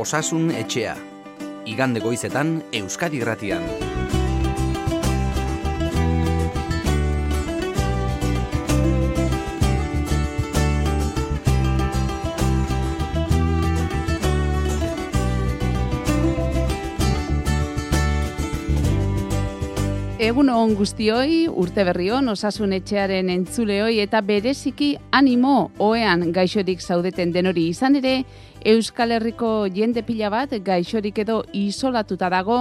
Osasun etxea. Igande goizetan Euskadi Gratian. Egun on guztioi, urte berrion, osasun etxearen entzuleoi eta bereziki animo oean gaixorik zaudeten denori izan ere, Euskal Herriko jende pila bat gaixorik edo isolatuta dago,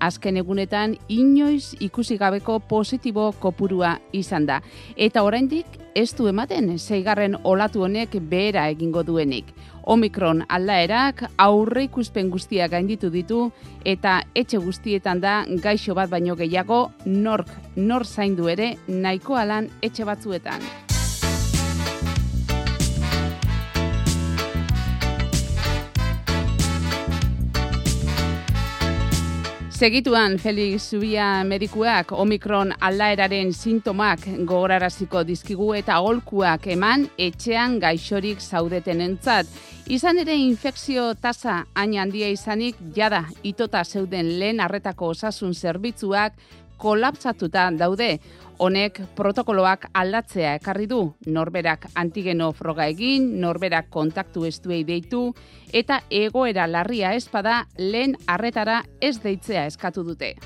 azken egunetan inoiz ikusi gabeko positibo kopurua izan da. Eta oraindik ez du ematen zeigarren olatu honek behera egingo duenik. Omikron aldaerak aurre ikuspen guztiak gainditu ditu eta etxe guztietan da gaixo bat baino gehiago nork nor zaindu ere nahiko alan etxe batzuetan. Segituan, Felix Zubia medikuak Omikron aldaeraren sintomak gogoraraziko dizkigu eta holkuak eman etxean gaixorik zaudeten entzat. Izan ere infekzio tasa hain handia izanik jada itota zeuden lehen arretako osasun zerbitzuak kolapsatuta daude. Honek protokoloak aldatzea ekarri du, norberak antigeno froga egin, norberak kontaktu estuei deitu, eta egoera larria espada lehen arretara ez deitzea eskatu dute.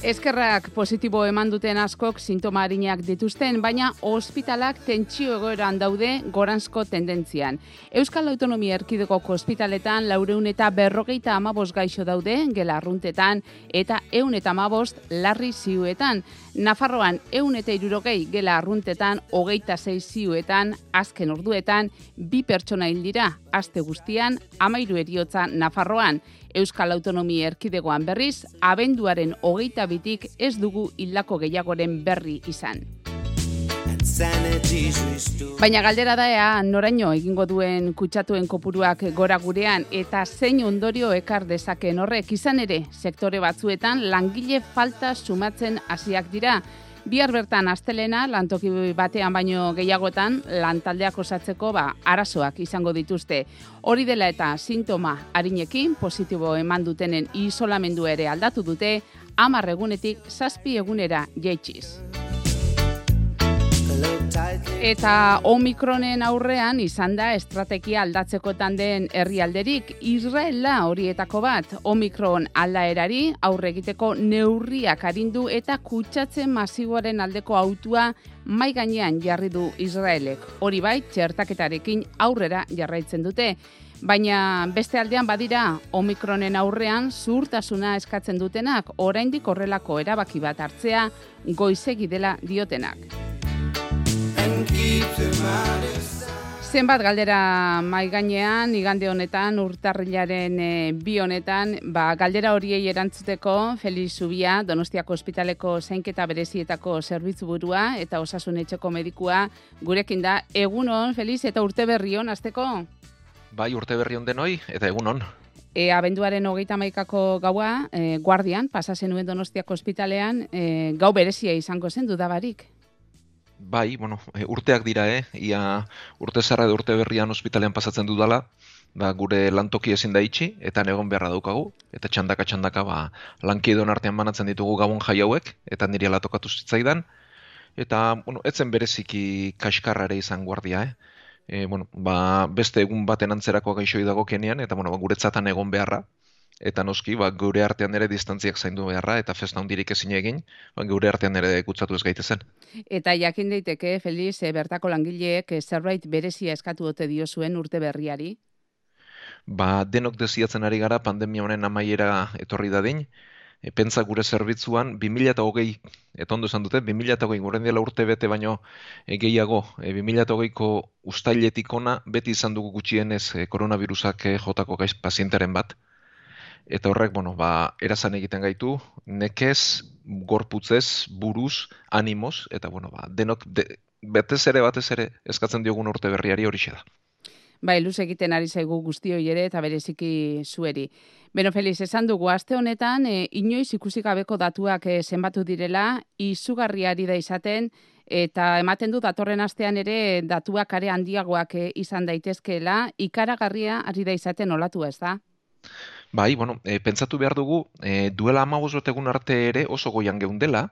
Eskerrak positibo eman duten askok sintoma harinak dituzten, baina ospitalak tentsio egoeran daude goranzko tendentzian. Euskal Autonomia Erkideko ospitaletan laureun eta berrogeita amabos gaixo daude, gela arruntetan, eta eun eta amabost larri ziuetan. Nafarroan eun eta irurogei gela arruntetan, hogeita zei ziuetan, azken orduetan, bi pertsona hildira, aste guztian, amairu eriotza Nafarroan. Euskal Autonomia Erkidegoan berriz, abenduaren hogeita bitik ez dugu hildako gehiagoren berri izan. Baina galdera da ea noraino egingo duen kutsatuen kopuruak gora gurean eta zein ondorio ekar dezaken horrek izan ere sektore batzuetan langile falta sumatzen hasiak dira. Bihar bertan astelena lantoki batean baino gehiagotan lantaldeak osatzeko ba arazoak izango dituzte. Hori dela eta sintoma harinekin positibo eman dutenen isolamendu ere aldatu dute 10 egunetik 7 egunera jaitsiz. Eta Omikronen aurrean izan da estrategia aldatzekotan den herrialderik Israela horietako bat Omikron aldaerari aurre egiteko neurriak arindu eta kutsatzen masiboaren aldeko autua mai gainean jarri du Israelek. Hori bai, txertaketarekin aurrera jarraitzen dute. Baina beste aldean badira Omikronen aurrean zurtasuna eskatzen dutenak oraindik horrelako erabaki bat hartzea goizegi dela diotenak. Zenbat galdera mai gainean igande honetan urtarrilaren e, bi honetan, ba, galdera horiei erantzuteko Feliz Zubia, Donostiako Ospitaleko Zainketa Berezietako Zerbitzu Burua eta Osasun Etxeko Medikua gurekin da. Egunon, Feliz, eta urte berri hon, azteko? Bai, urte berri hon denoi, eta egunon. E, abenduaren hogeita maikako gaua, e, guardian, pasasen nuen Donostiako Ospitalean, e, gau berezia izango zen dudabarik. Bai, bueno, e, urteak dira, eh? Ia urte zarra edo urte berrian ospitalean pasatzen dudala, ba, gure lantoki ezin da itxi, eta negon beharra daukagu, eta txandaka txandaka ba, lankidon artean banatzen ditugu gabon jai hauek, eta niri alatokatu zitzaidan, eta, bueno, etzen bereziki kaskarrare izan guardia, eh? E, bueno, ba, beste egun baten antzerako gaixoi dago kenean, eta, bueno, ba, guretzatan egon beharra, eta noski, ba, gure artean ere distantziak zaindu beharra, eta festa hundirik ezin egin, ba, gure artean ere kutsatu ez gaitezen. Eta jakin daiteke, Feliz, e, bertako langileek e, zerbait berezia eskatu dute dio zuen urte berriari? Ba, denok deziatzen ari gara pandemia honen amaiera etorri dadin, e, pentsa gure zerbitzuan 2008, eta ondo esan dute, 2008, guren dela urte bete baino e, gehiago, e, 2008ko ustailetik ona beti izan dugu gutxienez e, koronavirusak e, jotako gaiz pazientaren bat, eta horrek, bueno, ba, erazan egiten gaitu, nekez, gorputzez, buruz, animoz, eta, bueno, ba, denok, de, betez ere, batez ere, eskatzen diogun urte berriari hori da. Bai, luz egiten ari zaigu guztioi ere eta bereziki zueri. Beno, Feliz, esan dugu, aste honetan, e, inoiz ikusi gabeko datuak e, zenbatu direla, izugarriari da izaten, eta ematen du datorren astean ere datuak are handiagoak eh, izan daitezkeela, ikaragarria ari da izaten olatu ez da? Bai, bueno, e, pentsatu behar dugu, e, duela amabuz egun arte ere oso goian geundela,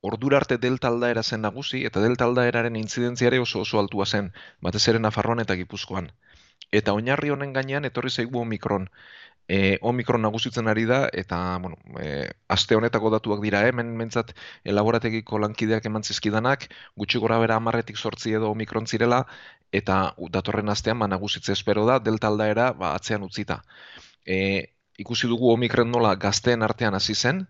ordura arte delta aldaera zen nagusi, eta delta aldaeraren intzidentziare oso oso altua zen, batez ere Nafarroan eta Gipuzkoan. Eta oinarri honen gainean etorri zaigu Omikron. E, Omikron nagusitzen ari da, eta bueno, e, aste honetako datuak dira, hemen mentzat elaborategiko lankideak eman zizkidanak, gutxi gora bera amarretik sortzi edo Omikron zirela, eta datorren astean ba, nagusitze espero da, delta aldaera ba, atzean utzita. E, ikusi dugu Omikron nola gazteen artean hasi zen,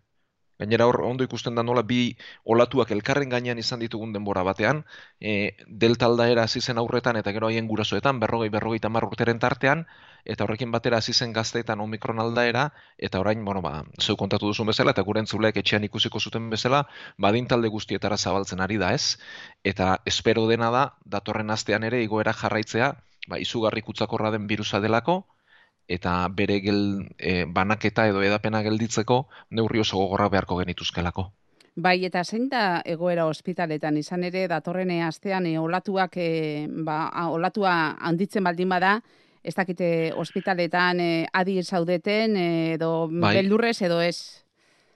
Gainera hor ondo ikusten da nola bi olatuak elkarren gainean izan ditugun denbora batean, e, delta aldaera hasi zen aurretan eta gero haien gurasoetan, berrogei, berrogei tamar urteren tartean, eta horrekin batera hasi zen gazteetan omikron aldaera, eta orain, bueno, ba, zeu kontatu duzun bezala, eta gure entzuleek etxean ikusiko zuten bezala, badin talde guztietara zabaltzen ari da ez, eta espero dena da, datorren astean ere igoera jarraitzea, ba, izugarri kutsakorra den virusa delako, eta bere gel, e, banaketa edo edapena gelditzeko neurri oso gogorra beharko genituzkelako. Bai, eta zein da egoera ospitaletan izan ere datorrene astean e, olatuak e, ba, olatua handitzen baldin bada, ez dakite ospitaletan e, adi zaudeten edo bai. beldurrez edo ez?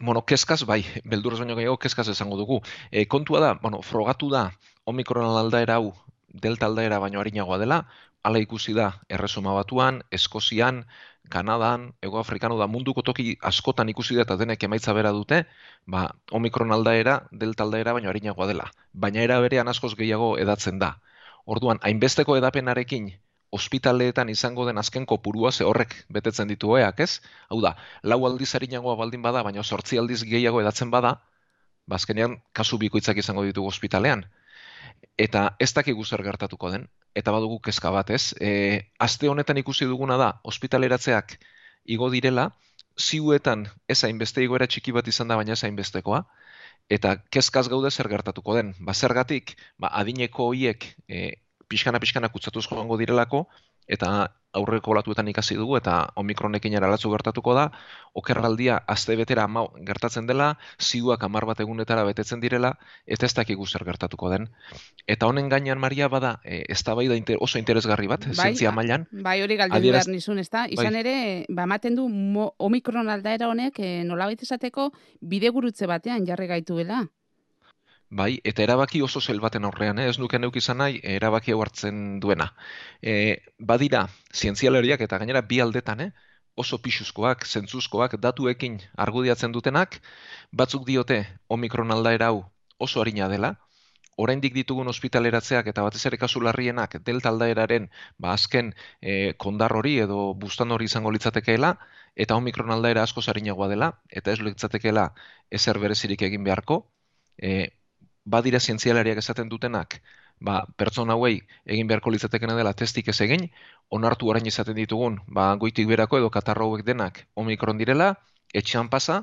Bueno, keskaz bai, beldurrez baino gehiago keskaz esango dugu. E, kontua da, bueno, frogatu da omikron aldaera hau delta aldaera baino harinagoa dela, ala ikusi da erresuma batuan, Eskozian, Kanadan, Ego Afrikano da munduko toki askotan ikusi da eta denek emaitza bera dute, ba, omikron aldaera, delta aldaera baino harinagoa dela. Baina era berean askoz gehiago edatzen da. Orduan, hainbesteko edapenarekin ospitaleetan izango den azken kopurua ze horrek betetzen ditu eak, ez? Hau da, lau aldiz harinagoa baldin bada, baina sortzi aldiz gehiago edatzen bada, bazkenean ba, kasu bikoitzak izango ditugu ospitalean eta ez dakigu zer gertatuko den, eta badugu kezka bat, ez? E, aste honetan ikusi duguna da, ospitaleratzeak igo direla, ziuetan ez hainbeste igoera txiki bat izan da, baina ez hainbestekoa, eta kezkaz gaude zer gertatuko den. Ba, zergatik, ba, adineko hoiek e, pixkana-pixkana kutzatuz joango direlako, eta aurreko olatuetan ikasi dugu eta omikronekin eralatzu gertatuko da, okerraldia azte betera ama gertatzen dela, ziuak amar bat egunetara betetzen direla, eta ez dakik zer gertatuko den. Eta honen gainean Maria bada, ez da bai da inter, oso interesgarri bat, bai, zientzia mailan. Bai, hori galdi Adieraz... nizun, ez da? Izan bai. ere, ba, maten du omikron aldaera honek, e, nola esateko, bide gurutze batean jarri gaitu bela. Bai, eta erabaki oso zel baten aurrean, eh? ez nuke neuk izan nahi, erabaki hau hartzen duena. E, badira, zientzialeriak eta gainera bi aldetan, eh? oso pixuzkoak, zentzuzkoak, datuekin argudiatzen dutenak, batzuk diote omikron aldaera hau oso harina dela, oraindik ditugun ospitaleratzeak eta batez ere kasu larrienak delta aldaeraren ba azken e, kondar hori edo bustan hori izango litzatekeela eta omikron aldaera asko sarinagoa dela eta ez litzatekeela ezer berezirik egin beharko e, badira zientzialariak esaten dutenak, ba, pertsona hauei egin beharko litzatekena dela testik ez egin, onartu orain izaten ditugun, ba, goitik berako edo katarro hauek denak omikron direla, etxean pasa,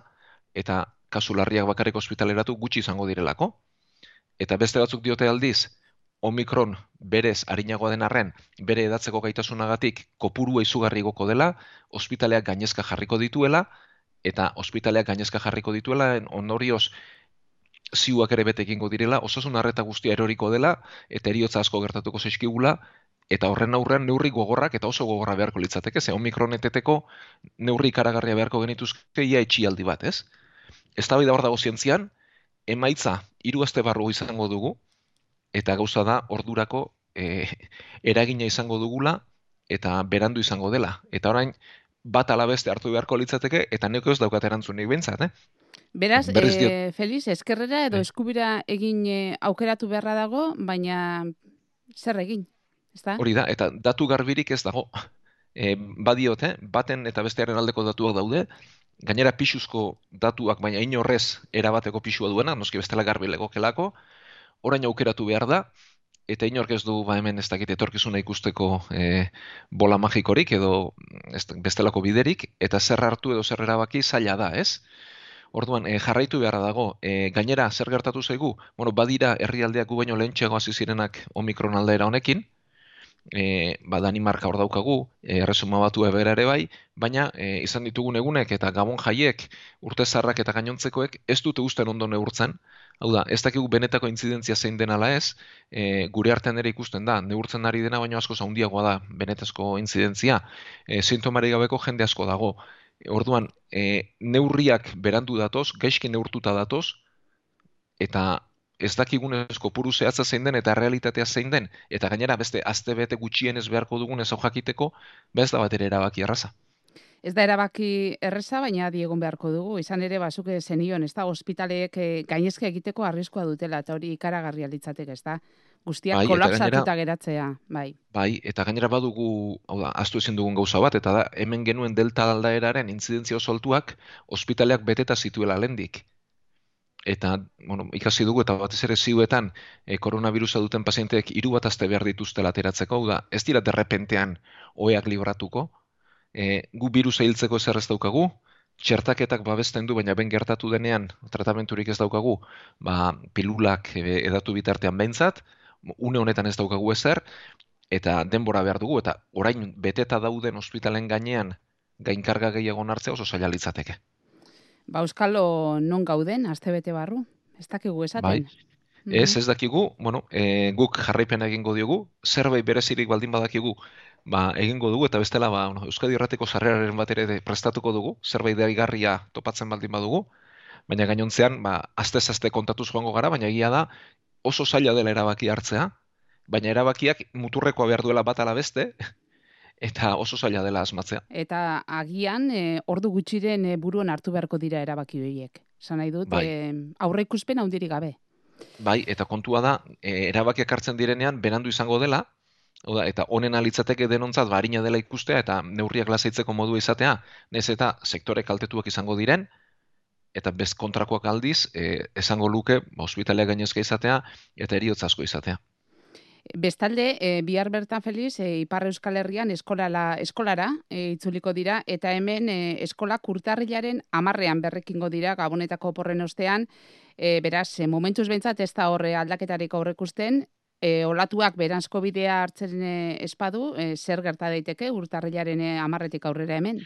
eta kasu larriak bakarrik ospitaleratu gutxi izango direlako. Eta beste batzuk diote aldiz, omikron berez harinagoa den arren, bere edatzeko gaitasunagatik kopurua izugarri goko dela, ospitaleak gainezka jarriko dituela, eta ospitaleak gainezka jarriko dituela, ondorioz ziuak ere bete egingo direla, osasun harreta guztia eroriko dela, eta eriotza asko gertatuko zeizkigula, eta horren aurrean neurri gogorrak eta oso gogorra beharko litzateke, ze omikroneteteko neurri karagarria beharko genituzke ia etxialdi bat, ez? Ez da hor dago zientzian, emaitza hiru aste barru izango dugu, eta gauza da ordurako e, eragina izango dugula, eta berandu izango dela. Eta orain, bat alabeste hartu beharko litzateke, eta neko ez daukat erantzunik bintzat, eh? Beraz, e, Feliz, eskerrera edo bai. eskubira egin e, aukeratu beharra dago, baina zer egin, ezta? Hori da, eta datu garbirik ez dago. E, badiote, baten eta bestearen aldeko datuak daude, gainera pixuzko datuak, baina inorrez erabateko pixua duena, noski bestela garbi legokelako, orain aukeratu behar da, eta inork ez du ba hemen ez dakit etorkizuna ikusteko e, bola magikorik edo ez, bestelako biderik, eta zer hartu edo zer erabaki zaila da, ez? Orduan, e, jarraitu beharra dago. E, gainera, zer gertatu zaigu? Bueno, badira herrialdeak gu baino lehentxeago hasi zirenak omikron aldaera honekin, e, ba, Danimarka hor daukagu, erresuma batu ebera ere bai, baina e, izan ditugun egunek eta gabon jaiek, urte zarrak eta gainontzekoek, ez dute usten ondo neurtzen, hau da, ez dakigu benetako intzidentzia zein den ala ez, e, gure artean ere ikusten da, neurtzen ari dena baino asko zaundiagoa da benetazko intzidentzia, e, sintomari gabeko jende asko dago, Orduan, e, neurriak berandu datoz, gaizki neurtuta datoz, eta ez dakigunez kopuru zehatza zein den eta realitatea zein den, eta gainera beste azte bete gutxien ez beharko dugun ez jakiteko, bez da bat ere erabaki erraza. Ez da erabaki erreza, baina diegon beharko dugu. Izan ere, bazuke zenion, ez da, ospitaleek eh, gainezke egiteko arriskoa dutela, eta hori ikaragarria litzateke, ez da? Guztiak bai, kolapsatuta geratzea, bai. Bai, eta gainera badugu, hau da, astu ezin dugun gauza bat, eta da, hemen genuen delta aldaeraren intzidentzia oso altuak, ospitaleak beteta zituela lendik eta bueno, ikasi dugu eta batez ere ziuetan e, koronavirusa duten pazienteek hiru bat aste behar dituzte lateratzeko, da ez dira derrepentean oeak libratuko, e, gu virusa hiltzeko ez ez daukagu, txertaketak babesten du, baina ben gertatu denean tratamenturik ez daukagu, ba, pilulak e, edatu bitartean behintzat, une honetan ez daukagu ezer, eta denbora behar dugu, eta orain beteta dauden ospitalen gainean gainkarga gehiago hartzea oso zaila litzateke. Ba, Euskalo non gauden, bete barru? Ez dakigu esaten? Bai. Mhm. Ez, ez dakigu, bueno, e, guk jarraipen egingo diogu, zerbait berezirik baldin badakigu, ba, egingo dugu, eta bestela, ba, bueno, Euskadi Errateko sarreraren bat ere prestatuko dugu, zerbait daigarria topatzen baldin badugu, baina gainontzean, ba, azte-azte kontatuz joango gara, baina egia da, oso zaila dela erabaki hartzea, baina erabakiak muturrekoa behar duela bat ala beste, eta oso zaila dela asmatzea. Eta agian e, ordu gutxiren e, buruan hartu beharko dira erabaki horiek. Zan nahi dut, bai. e, aurre ikuspen handirik gabe. Bai, eta kontua da, e, erabakiak hartzen direnean, berandu izango dela, Oda, eta honen alitzateke denontzat barina dela ikustea eta neurriak lasaitzeko modu izatea, nez eta sektore kaltetuak izango diren, eta bez kontrakoak aldiz, e, esango luke, ospitalea gainezka izatea, eta eriotz asko izatea. Bestalde, e, bihar bertan feliz, e, Ipar Euskal Herrian eskolala, eskolara e, itzuliko dira, eta hemen e, eskola kurtarrilaren amarrean berrekingo dira, gabonetako porren ostean, e, beraz, e, momentuz bentsat ez da horre aldaketarik aurrekusten, e, olatuak beranzko bidea hartzen espadu, e, zer gerta daiteke urtarrilaren amarretik aurrera hemen?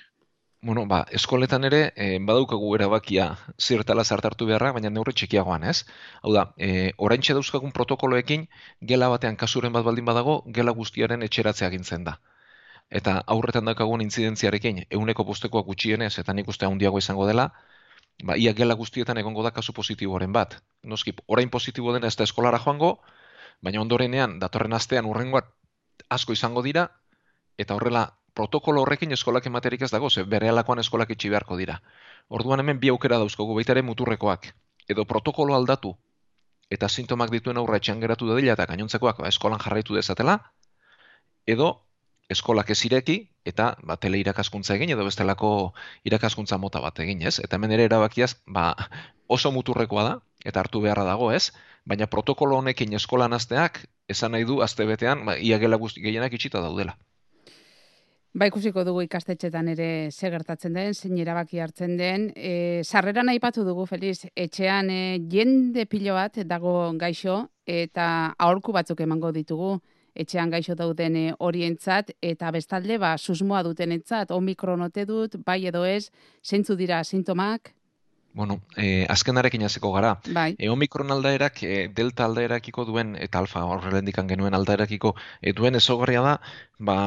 Bueno, ba, eskoletan ere, e, badaukagu erabakia zirtala zartartu beharra, baina neurri txikiagoan, ez? Hau da, e, orain dauzkagun protokoloekin, gela batean kasuren bat baldin badago, gela guztiaren etxeratzea gintzen da. Eta aurretan daukagun intzidentziarekin, euneko postekoa gutxienez, eta nik uste handiago izango dela, ba, ia gela guztietan egongo da kasu positiboaren bat. Noski, orain positibo dena ez da eskolara joango, baina ondorenean, datorren astean urrengoat asko izango dira, eta horrela protokolo horrekin eskolak ematerik ez dago, ze bere alakoan eskolak itxi beharko dira. Orduan hemen bi aukera dauzkogu baita ere muturrekoak. Edo protokolo aldatu eta sintomak dituen aurra etxean geratu da dila eta gainontzekoak ba, eskolan jarraitu dezatela, edo eskolak ez ireki eta ba, tele irakaskuntza egin edo bestelako irakaskuntza mota bat egin, ez? Eta hemen ere erabakiaz ba, oso muturrekoa da eta hartu beharra dago, ez? Baina protokolo honekin eskolan asteak esan nahi du azte betean ba, iagela guzti gehienak itxita daudela. Ba, ikusiko dugu ikastetxetan ere ze gertatzen den, zein erabaki hartzen den. E, sarrera nahi patu dugu, Feliz, etxean e, jende pilo bat dago gaixo, eta aholku batzuk emango ditugu etxean gaixo dauden e, orientzat, eta bestalde, ba, susmoa duten entzat, omikronote dut, bai edo ez, zeintzu dira sintomak? Bueno, e, azkenarekin hasiko gara. Bai. E, omikron aldaerak, e, delta aldaerakiko duen, eta alfa horrelendikan genuen aldaerakiko, e, duen ezogarria da, ba,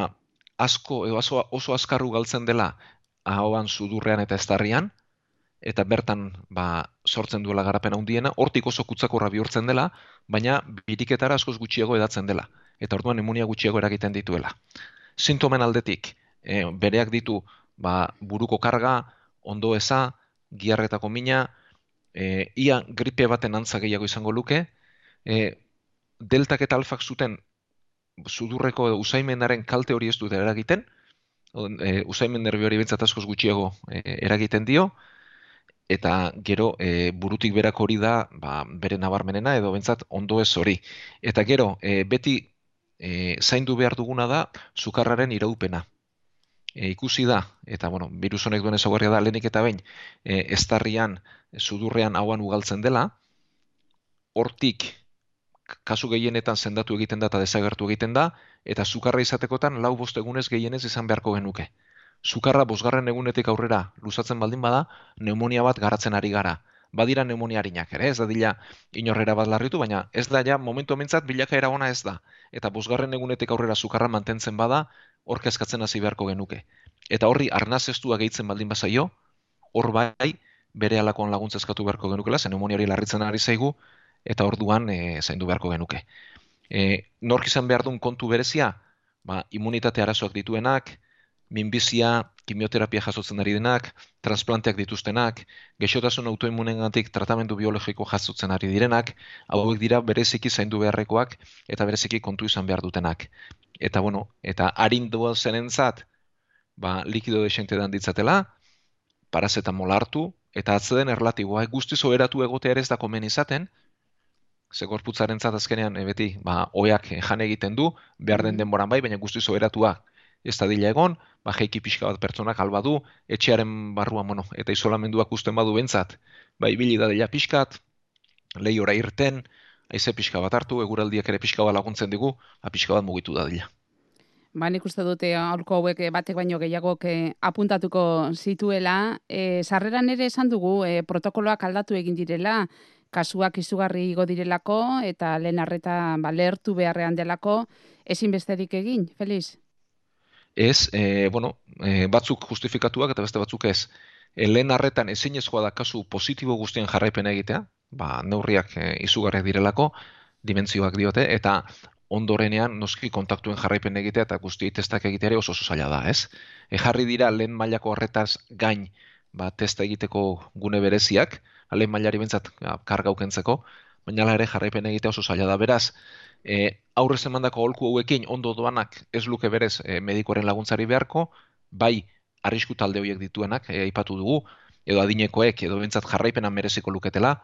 asko edo oso, oso askarru galtzen dela ahoan sudurrean eta estarrian, eta bertan ba, sortzen duela garapen handiena, hortik oso kutsakorra bihurtzen dela, baina biriketara askoz gutxiago edatzen dela, eta orduan imunia gutxiago eragiten dituela. Sintomen aldetik, e, bereak ditu ba, buruko karga, ondo eza, giarretako mina, e, ia gripe baten antza gehiago izango luke, e, deltak eta alfak zuten sudurreko usaimenaren kalte hori ez dute eragiten, e, usaimen nervi hori bentsat askoz gutxiago e, eragiten dio, eta gero e, burutik berak hori da ba, bere nabarmenena edo bentsat ondo ez hori. Eta gero, e, beti e, zaindu behar duguna da sukarraren iraupena. E, ikusi da, eta bueno, virus honek duen ezaguarria da, lehenik eta bain, e, estarrian, sudurrean hauan ugaltzen dela, hortik kasu gehienetan sendatu egiten da eta desagertu egiten da, eta sukarra izatekotan lau bost egunez gehienez izan beharko genuke. Sukarra bosgarren egunetik aurrera luzatzen baldin bada, pneumonia bat garatzen ari gara. Badira pneumoniarinak ere, ez da dila inorrera bat larritu, baina ez da ja momentu amintzat bilakaera ona ez da. Eta bosgarren egunetik aurrera sukarra mantentzen bada, hor kezkatzen hasi beharko genuke. Eta horri arnaz estua gehitzen baldin bazaio, hor bai, bere alakoan laguntza eskatu beharko genukela, zen pneumoniari larritzen ari zaigu, eta orduan e, zaindu beharko genuke. E, nork izan behar duen kontu berezia, ba, immunitate arazoak dituenak, minbizia, kimioterapia jasotzen ari denak, transplanteak dituztenak, gexotasun autoimmunengatik tratamendu biologiko jasotzen ari direnak, hauek dira bereziki zaindu beharrekoak eta bereziki kontu izan behar dutenak. Eta bueno, eta arindua zenentzat, ba, likido desente dan ditzatela, parazetamol hartu, eta atzeden erlatiboa, guztiz oheratu egotea ere ez da komen izaten, ze gorputzaren azkenean, e, beti, ba, oiak jan egiten du, behar den mm. denboran bai, baina guztiz oheratua ez da dila egon, ba, jeiki pixka bat pertsonak alba du, etxearen barrua, bueno, eta isolamenduak usten badu bentzat, ba, ibili da dila pixkat, lehiora irten, aize pixka bat hartu, eguraldiak ere pixka bat laguntzen digu, ba, pixka bat mugitu da dila. Ba, nik uste dute aurko hauek batek baino gehiago apuntatuko zituela. E, sarreran ere esan dugu e, protokoloak aldatu egin direla, kasuak izugarri igo direlako eta lehen arreta ba, lehertu beharrean delako, ezin besterik egin, Feliz? Ez, e, bueno, e, batzuk justifikatuak eta beste batzuk ez. E, lehen arretan ezin da kasu positibo guztien jarraipena egitea, ba, neurriak e, izugarriak direlako, dimentzioak diote, eta ondorenean noski kontaktuen jarraipen egitea eta guzti testak egitea ere oso oso zaila da, ez? E jarri dira lehen mailako horretaz gain ba, testa egiteko gune bereziak, lehen mailari bentsat karga ukentzeko, baina ere jarraipen egitea oso zaila da. Beraz, e, aurrez emandako holku hauekin ondo doanak ez luke berez e, medikoren laguntzari beharko, bai arrisku talde horiek dituenak, e, aipatu dugu, edo adinekoek, edo bentsat jarraipena mereziko luketela,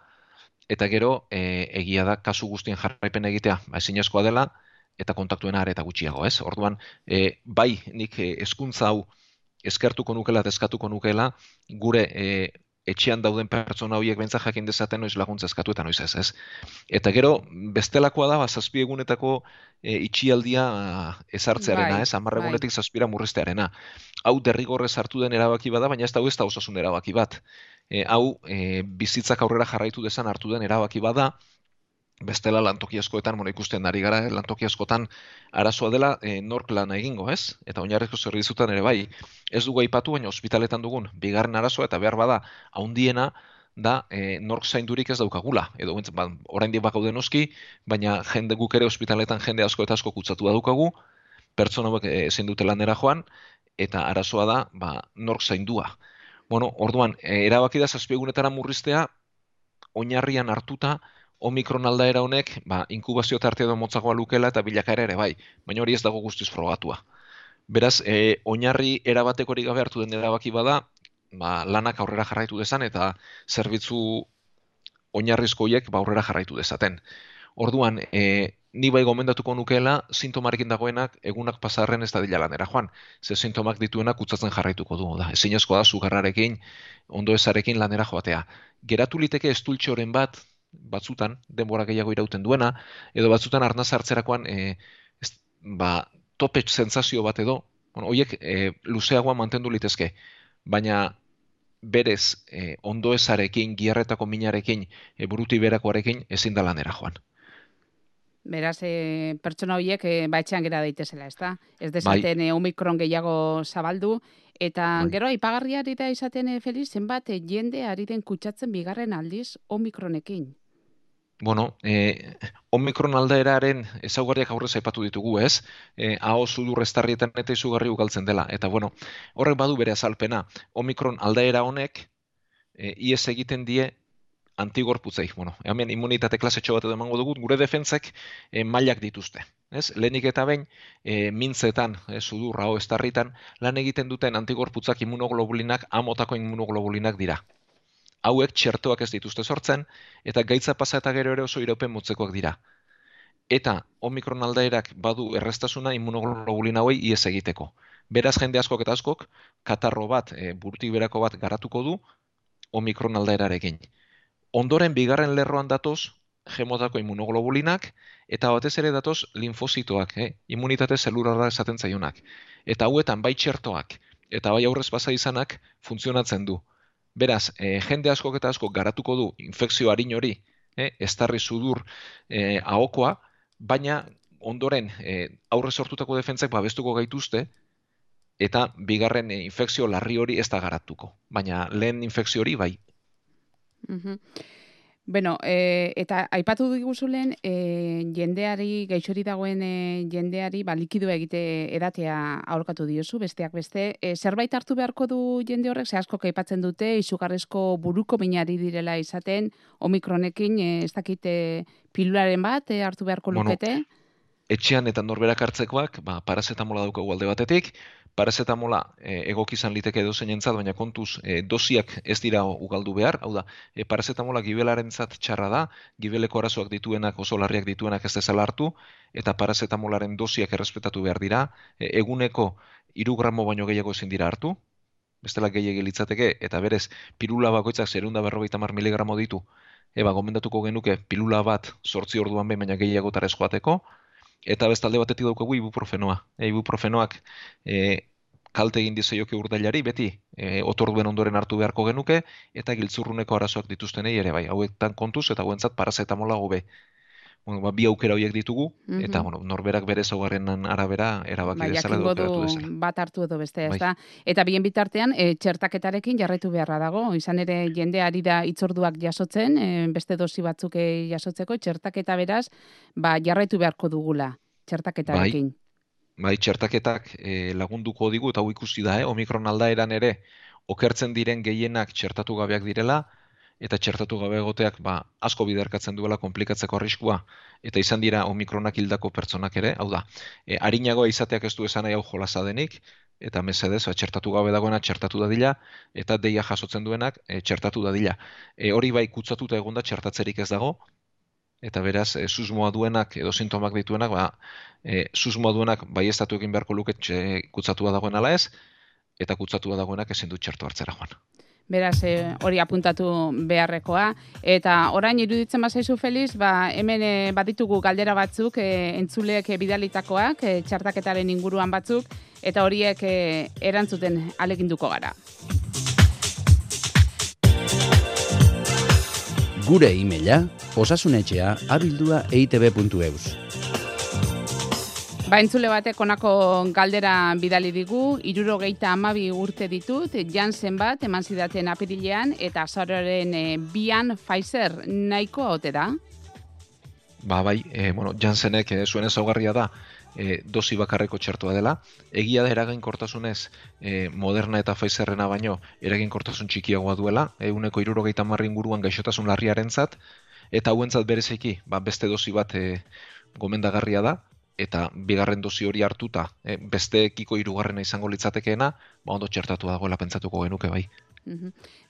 eta gero e, egia da kasu guztien jarraipen egitea ba ezinezkoa dela eta kontaktuena are eta gutxiago, ez? Orduan, e, bai nik e, hezkuntza hau eskertuko nukela, eskatuko nukela gure e, etxean dauden pertsona horiek bentsa jakin dezaten noiz laguntza eskatu eta noiz ez, ez. Eta gero, bestelakoa da, ba, zazpi egunetako e, itxialdia ezartzearena, bai, ez, amarre bai. zazpira murriztearena. Hau derrigorrez hartu den erabaki bada, baina ez da ez da osasun erabaki bat. E, hau, e, bizitzak aurrera jarraitu dezan hartu den erabaki bada, bestela lantoki askoetan, bueno, ikusten ari gara, eh, lantoki askotan arazoa dela e, nork lan egingo, ez? Eta oinarrezko zerbizutan ere bai, ez dugu aipatu baina ospitaletan dugun bigarren arazoa eta behar bada haundiena da e, nork zaindurik ez daukagula. Edo ba, orain dik bakau noski, baina jende guk ere ospitaletan jende asko eta asko kutsatu daukagu, pertsona bak ezin dute lanera joan, eta arazoa da ba, nork zaindua. Bueno, orduan, e, erabaki da zazpiegunetara murriztea, oinarrian hartuta, omikron aldaera honek, ba, inkubazio tartea edo motzagoa lukela eta bilakaera ere bai, baina hori ez dago guztiz frogatua. Beraz, e, oinarri erabateko hori gabe hartu den erabaki bada, ba, lanak aurrera jarraitu dezan eta zerbitzu oinarrizko hoiek ba, aurrera jarraitu dezaten. Orduan, e, ni bai gomendatuko nukeela, sintomarekin dagoenak egunak pasarren ez da dila lanera joan. Ze sintomak dituenak utzatzen jarraituko du. Da. Ezin da, zugarrarekin, ondo ezarekin lanera joatea. Geratu liteke estultxoren bat, batzutan denbora gehiago irauten duena edo batzutan arnaz hartzerakoan e, ez, ba, tope sentsazio bat edo bueno, hoiek e, luzeagoa mantendu litezke baina berez e, ondo ezarekin gierretako minarekin e, buruti berakoarekin ezin da lanera joan Beraz, e, pertsona horiek e, ba etxean gera daitezela, ez da? Ez dezaten bai. omikron gehiago zabaldu, eta bai. gero aipagarria ari da izaten e, Feliz, zenbat e, jende ari den kutsatzen bigarren aldiz omikronekin bueno, e, omikron aldaeraren ezaugarriak aurrez aipatu ditugu, ez? E, aho sudur estarrietan eta izugarri ugaltzen dela. Eta, bueno, horrek badu bere azalpena. Omikron aldaera honek, e, ies egiten die antigorputzei. Bueno, hemen immunitate klasetxo bat edo emango dugu, gure defentzek e, mailak dituzte. Ez? Lehenik eta behin, e, mintzetan, e, sudur, aho estarritan, lan egiten duten antigorputzak immunoglobulinak, amotako immunoglobulinak dira hauek txertoak ez dituzte sortzen, eta gaitza pasa eta gero ere oso iraupen motzekoak dira. Eta omikron aldaerak badu errestasuna immunoglobulina hauei ies egiteko. Beraz jende askok eta askok, katarro bat, e, burtik berako bat garatuko du omikron aldaerarekin. Ondoren bigarren lerroan datoz, gemotako immunoglobulinak, eta batez ere datoz linfozitoak, eh? immunitate zelularra esaten zaionak. Eta hauetan bai txertoak, eta bai aurrez basa izanak funtzionatzen du. Beraz, e, jende askok eta asko garatuko du infekzio harin hori, eh? estarri sudur e, ahokoa, baina ondoren e, aurrez sortutako defentzak babestuko gaituzte, eta bigarren infekzio larri hori ez da garatuko. Baina lehen infekzio hori bai. Mm Bueno, e, eta aipatu diguzulen e, jendeari, gaixori dagoen e, jendeari, ba, likidu egite edatea aurkatu diozu, besteak beste. E, zerbait hartu beharko du jende horrek, ze asko aipatzen dute, izugarrezko buruko minari direla izaten, omikronekin, e, ez dakite pilularen bat e, hartu beharko lukete? etxean eta norberak hartzekoak, ba, parazetamola daukagu alde batetik, parazetamola e, egok izan liteke edo entzat, baina kontuz e, dosiak ez dira ugaldu behar, hau da, e, parazetamola gibelaren zat txarra da, gibeleko arazoak dituenak, oso larriak dituenak ez dezala hartu, eta parazetamolaren dosiak errespetatu behar dira, e, eguneko irugramo baino gehiago ezin dira hartu, bestela gehiago litzateke, eta berez, pirula bakoitzak zerunda berrogeita mar miligramo ditu, eba, gomendatuko genuke, pilula bat sortzi orduan behin baina gehiago tarez joateko, eta bestalde batetik daukagu ibuprofenoa. E, ibuprofenoak e, kalte egin dizeioke urdailari, beti e, otorduen ondoren hartu beharko genuke, eta giltzurruneko arazoak dituztenei ere bai, hauetan kontuz, eta guentzat parazetamola gobe bueno, ba, bi aukera horiek ditugu, eta bueno, norberak bere zaugarren arabera erabaki bai, dezala edo operatu Bat hartu edo beste, ez bai. da. Eta bien bitartean, e, txertaketarekin jarraitu beharra dago, izan ere jende ari da itzorduak jasotzen, e, beste dosi batzuk eh, jasotzeko, txertaketa beraz, ba, jarraitu beharko dugula, txertaketarekin. Bai, bai txertaketak lagunduko digu, eta hau ikusi da, eh? omikron aldaeran ere, okertzen diren gehienak txertatu gabeak direla, eta txertatu gabe egoteak ba, asko biderkatzen duela komplikatzeko arriskua eta izan dira omikronak hildako pertsonak ere, hau da, e, harinagoa izateak ez du esan hau jolasa denik, eta mesedez, ba, txertatu gabe dagoena txertatu dadila, eta deia jasotzen duenak e, txertatu dadila. E, hori bai kutsatuta egonda txertatzerik ez dago, eta beraz, e, susmoa duenak edo sintomak dituenak, ba, e, susmoa duenak bai egin beharko luket kutsatua dagoen ala ez, eta kutsatua dagoenak ezin du txertu hartzera joan beraz e, hori apuntatu beharrekoa. Eta orain iruditzen bazaizu Feliz, ba, hemen e, baditugu galdera batzuk e, entzuleek e, bidalitakoak, e, txartaketaren inguruan batzuk, eta horiek e, erantzuten aleginduko gara. Gure e-maila osasunetxea abildua eitb.eus. Ba, entzule batek onako galdera bidali digu, iruro geita amabi urte ditut, Janssen bat, eman zidaten apirilean, eta azaroren e, bian Pfizer nahiko haute da? Ba, bai, e, bueno, Janssenek e, zuen ezaugarria da, e, dosi bakarreko txertua dela. Egia da eragin kortasunez e, Moderna eta Pfizerrena baino eragin kortasun txikiagoa duela, eguneko iruro geita guruan gaixotasun larriaren zat, eta hauentzat berezeki, ba, beste dosi bat e, gomendagarria da, eta bigarren dozi hori hartuta, e, beste ekiko irugarrena izango litzatekeena, ba ondo txertatu dagoela pentsatuko genuke bai.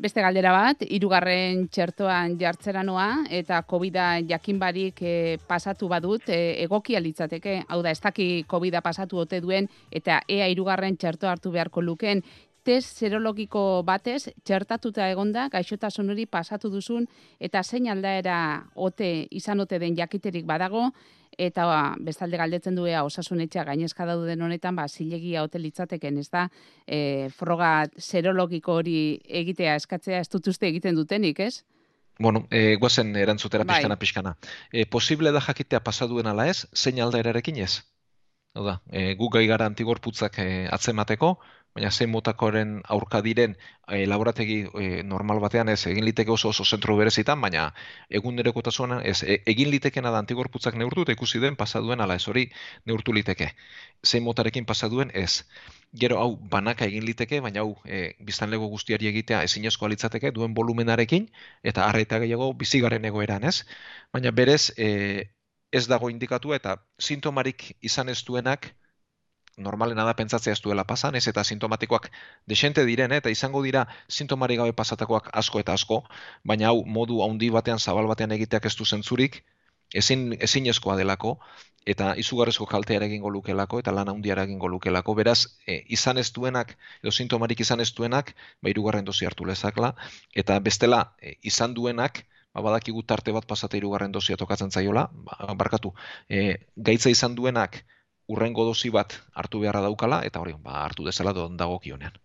Beste galdera bat, hirugarren txertoan jartzera noa, eta covid jakin barik e, pasatu badut, e, egokia litzateke, hau da, ez daki covid pasatu ote duen, eta ea hirugarren txerto hartu beharko luken, test serologiko batez txertatuta egonda gaixotasun hori pasatu duzun eta zein aldaera ote izan ote den jakiterik badago eta ba, bestalde galdetzen duea osasun etxea gainezka dauden honetan ba zilegia ote litzateken ez da e, froga serologiko hori egitea eskatzea ez dut uste egiten dutenik ez Bueno, e, guazen erantzutera bai. pixkana pixkana. E, posible da jakitea pasaduen ala ez, zein aldaerarekin ez? Hau da, e, gu gai gara antigorputzak e, atzemateko, baina zein motakoren aurka diren e, laborategi e, normal batean ez egin liteke oso oso zentro berezitan, baina egun derekotasunan ez e, egin litekena da antigorputzak neurtu eta ikusi den pasaduen ala ez hori neurtu liteke. Zein motarekin pasaduen ez. Gero hau banaka egin liteke, baina hau e, biztanlego guztiari egitea ezinezkoa litzateke duen volumenarekin eta arreta gehiago bizigaren egoeran ez. Baina berez e, ez dago indikatu eta sintomarik izan ez duenak normalena da pentsatzea ez duela pasan, ez eta sintomatikoak desente diren, eta izango dira sintomari gabe pasatakoak asko eta asko, baina hau modu handi batean, zabal batean egiteak ez du zentzurik, ezin, ezin eskoa delako, eta izugarrezko kaltea egingo lukelako, eta lan handiara egingo lukelako, beraz, e, izan ez duenak, edo sintomarik izan ez duenak, ba, irugarren dozi hartu lezakla, eta bestela, e, izan duenak, ba, badakigu tarte bat pasate irugarren dozia tokatzen zaiola, ba, barkatu, e, gaitza izan duenak urrengo dozi bat hartu beharra daukala, eta hori, ba, hartu dezala dagokionean.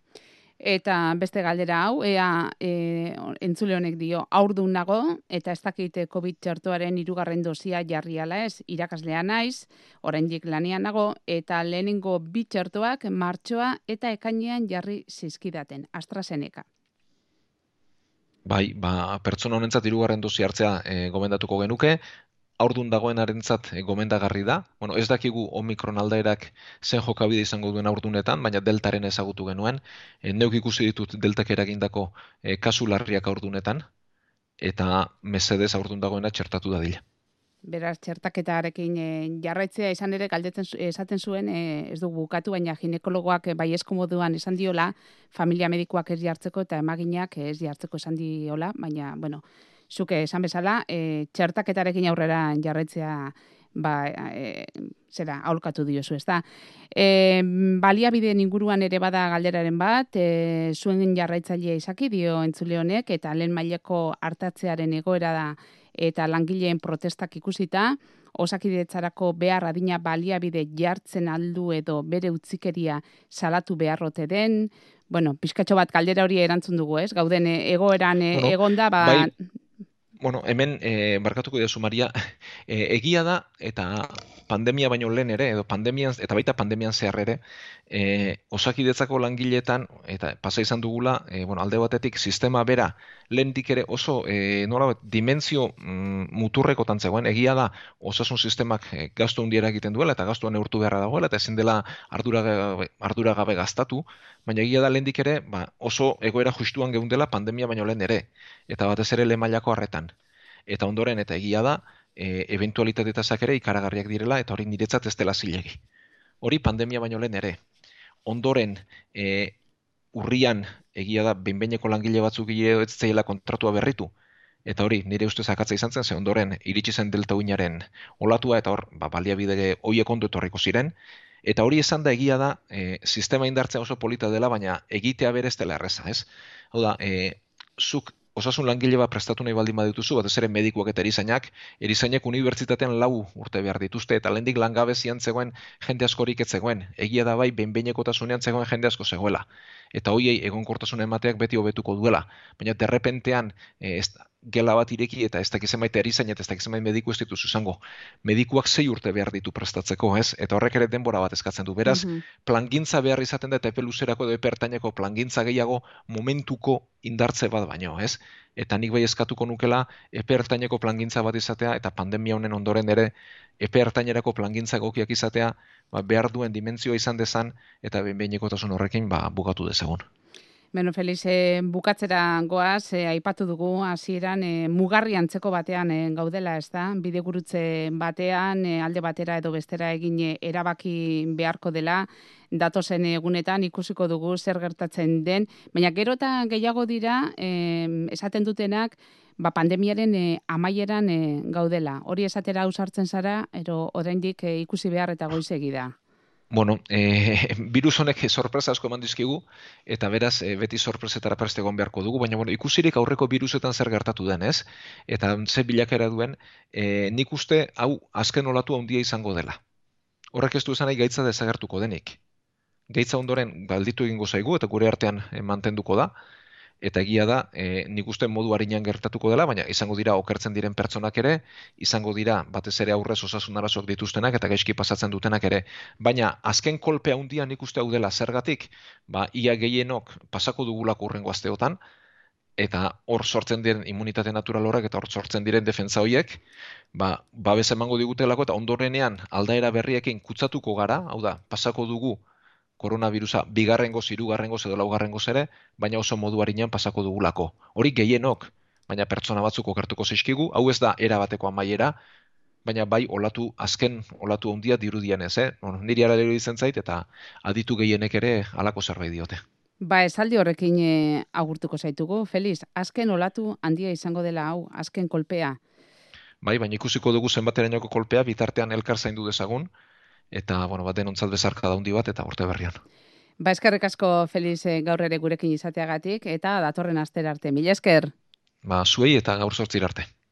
Eta beste galdera hau, ea e, entzule honek dio, aurdun nago, eta ez dakite COVID txertuaren irugarren dozia jarri ala ez, irakaslea naiz, oraindik lanean nago, eta lehenengo bi txertuak martxoa eta ekainean jarri zizkidaten, AstraZeneca. Bai, ba, pertsona honentzat irugarren dozi hartzea e, gomendatuko genuke, aurdun dagoenarentzat e, gomendagarri da. Bueno, ez dakigu omikron aldaerak zen jokabide izango duen aurdunetan, baina deltaren ezagutu genuen. E, neuk ikusi ditut deltak eragindako e, kasu larriak aurdunetan, eta mesedez aurdun dagoena txertatu da dila. Beraz, txertaketarekin e, jarraitzea izan ere galdetzen esaten zuen, e, ez du bukatu, baina ginekologoak e, bai moduan esan diola, familia medikoak ez jartzeko eta emaginak ez jartzeko esan diola, baina, bueno, zuke esan bezala, e, txertaketarekin aurrera jarretzea ba, e, zera, aholkatu diozu, ez da. E, baliabide inguruan ere bada galderaren bat, e, zuen jarraitzailea izaki dio entzule honek, eta lehen maileko hartatzearen egoera da, eta langileen protestak ikusita, osakidetzarako behar adina baliabide jartzen aldu edo bere utzikeria salatu beharrote den, bueno, pizkatxo bat galdera hori erantzun dugu, ez? Gauden egoeran bueno, egonda, ba, bai bueno, hemen e, barkatuko dira Maria, e, egia da eta pandemia baino lehen ere edo pandemian eta baita pandemian zehar ere, e, osakidetzako langiletan eta pasa izan dugula, e, bueno, alde batetik sistema bera lehendik ere oso e, nola dimentsio mm, muturreko tantzegoen, egia da osasun sistemak e, gastu hundiera egiten duela eta gastuan neurtu beharra dagoela eta ezin dela ardura ardura gabe gastatu, baina egia da lehendik ere ba, oso egoera justuan geundela pandemia baino lehen ere eta batez ere lemailako harretan. Eta ondoren eta egia da, e, eventualitatetazak ere ikaragarriak direla eta hori niretzat ez dela zilegi. Hori pandemia baino lehen ere. Ondoren, e, urrian egia da, benbeineko langile batzuk gire ez zeila kontratua berritu. Eta hori, nire ustez akatza izan zen, ze ondoren, iritsi zen delta uinaren olatua, eta hor, ba, baliabide oiek ondo etorriko ziren. Eta hori esan da egia da, e, sistema indartzea oso polita dela, baina egitea berez dela erreza, ez? Hau da, e, zuk osasun langile bat prestatu nahi baldin badituzu, batez ere medikuak eta erizainak, erizainak unibertsitatean lau urte behar dituzte, eta lehendik langabezian zegoen jende askorik ez zegoen. Egia da bai, behinbeineko tasunean zegoen jende asko zegoela. Eta hoiei egonkortasun emateak beti hobetuko duela. Baina derrepentean, e, gela bat ireki eta ez dakiz emaite erizain eta ez dakiz emaite mediku ez dituz izango. Medikuak sei urte behar ditu prestatzeko, ez? Eta horrek ere denbora bat eskatzen du. Beraz, mm plangintza behar izaten da eta epe luzerako edo epe ertaineko plangintza gehiago momentuko indartze bat baino, ez? Eta nik bai eskatuko nukela epe ertaineko plangintza bat izatea eta pandemia honen ondoren ere epe ertainerako plangintza gokiak izatea ba, behar duen dimentzioa izan dezan eta behin horrekin ba, bugatu dezagun. Beno, Feliz, e, bukatzera goaz, e, aipatu dugu, hasieran e, mugarri antzeko batean e, gaudela, ez da? Bidegurutze batean, e, alde batera edo bestera egin erabaki beharko dela, datozen egunetan ikusiko dugu zer gertatzen den, baina gero eta gehiago dira, e, esaten dutenak, ba, pandemiaren e, amaieran e, gaudela. Hori esatera ausartzen zara, ero oraindik e, ikusi behar eta goizegi da. Bueno, e, virus honek sorpresa asko eman dizkigu, eta beraz, e, beti sorpresetara preste egon beharko dugu, baina bueno, ikusirik aurreko virusetan zer gertatu den, ez? Eta ze bilakera duen, e, nik uste hau azken olatu handia izango dela. Horrek ez du esan nahi gaitza desagertuko denik. Gaitza ondoren galditu egingo zaigu, eta gure artean mantenduko da, eta egia da, e, nik uste modu harinan gertatuko dela, baina izango dira okertzen diren pertsonak ere, izango dira batez ere aurrez osasun arazoak dituztenak eta gaizki pasatzen dutenak ere. Baina azken kolpea handia nik uste hau dela zergatik, ba, ia gehienok pasako dugulako urrengo asteotan, eta hor sortzen diren immunitate natural horrek eta hor sortzen diren defensa horiek, ba, babes emango digutelako eta ondorenean aldaera berriekin kutsatuko gara, hau da, pasako dugu koronavirusa bigarrengo, hirugarrengo edo laugarrengo ere, baina oso modu harinean pasako dugulako. Hori gehienok, baina pertsona batzuk okertuko zizkigu, hau ez da era bateko amaiera, baina bai olatu azken olatu handia dirudian ez, eh? Bueno, niri ara izan zait eta aditu gehienek ere halako zerbait diote. Ba, esaldi horrekin e, agurtuko zaitugu, Feliz, azken olatu handia izango dela hau, azken kolpea. Bai, baina ikusiko dugu zenbaterainoko kolpea, bitartean elkar zaindu dezagun, eta bueno, bat denontzat bezarka daundi bat eta urte berrian. Ba, eskerrik asko Feliz eh, gaur ere gurekin izateagatik eta datorren astera arte. Mila esker. Ba, zuei eta gaur sortzir arte.